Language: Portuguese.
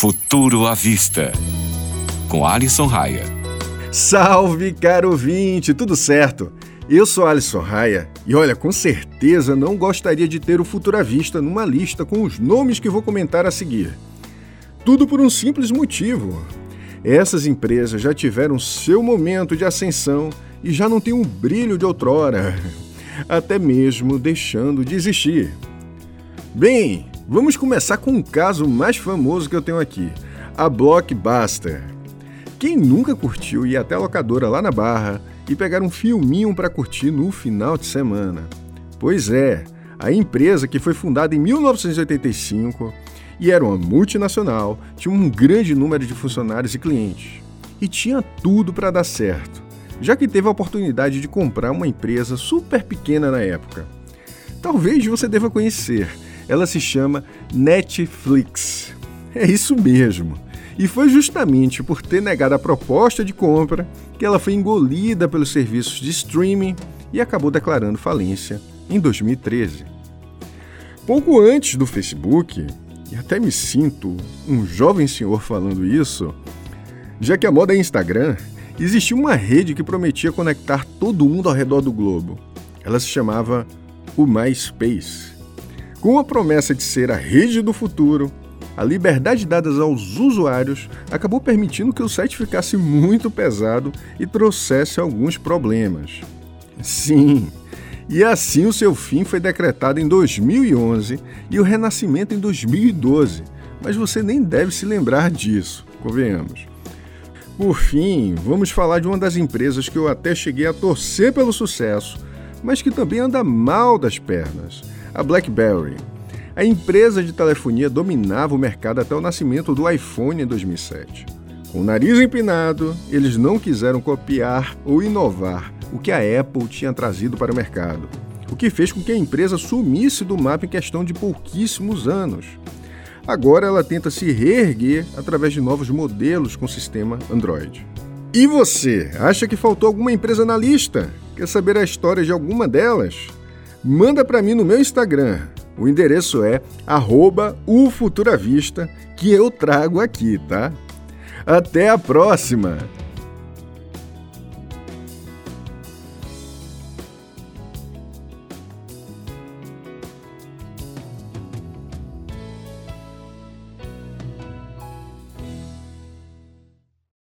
Futuro à Vista, com Alisson Raia. Salve, caro ouvinte, tudo certo? Eu sou Alisson Raia e olha, com certeza não gostaria de ter o Futuro à Vista numa lista com os nomes que vou comentar a seguir. Tudo por um simples motivo. Essas empresas já tiveram seu momento de ascensão e já não têm um brilho de outrora, até mesmo deixando de existir. Bem, Vamos começar com um caso mais famoso que eu tenho aqui, a Blockbuster. Quem nunca curtiu ir até a locadora lá na Barra e pegar um filminho para curtir no final de semana? Pois é, a empresa que foi fundada em 1985 e era uma multinacional, tinha um grande número de funcionários e clientes. E tinha tudo para dar certo, já que teve a oportunidade de comprar uma empresa super pequena na época. Talvez você deva conhecer ela se chama Netflix. É isso mesmo. E foi justamente por ter negado a proposta de compra que ela foi engolida pelos serviços de streaming e acabou declarando falência em 2013. Pouco antes do Facebook, e até me sinto um jovem senhor falando isso, já que a moda é Instagram, existia uma rede que prometia conectar todo mundo ao redor do globo. Ela se chamava o MySpace. Com a promessa de ser a rede do futuro, a liberdade dada aos usuários acabou permitindo que o site ficasse muito pesado e trouxesse alguns problemas. Sim, e assim o seu fim foi decretado em 2011 e o renascimento em 2012, mas você nem deve se lembrar disso, convenhamos. Por fim, vamos falar de uma das empresas que eu até cheguei a torcer pelo sucesso, mas que também anda mal das pernas a BlackBerry. A empresa de telefonia dominava o mercado até o nascimento do iPhone em 2007. Com o nariz empinado, eles não quiseram copiar ou inovar o que a Apple tinha trazido para o mercado, o que fez com que a empresa sumisse do mapa em questão de pouquíssimos anos. Agora ela tenta se reerguer através de novos modelos com sistema Android. E você, acha que faltou alguma empresa na lista? Quer saber a história de alguma delas? Manda para mim no meu Instagram. O endereço é @ufuturavista que eu trago aqui, tá? Até a próxima!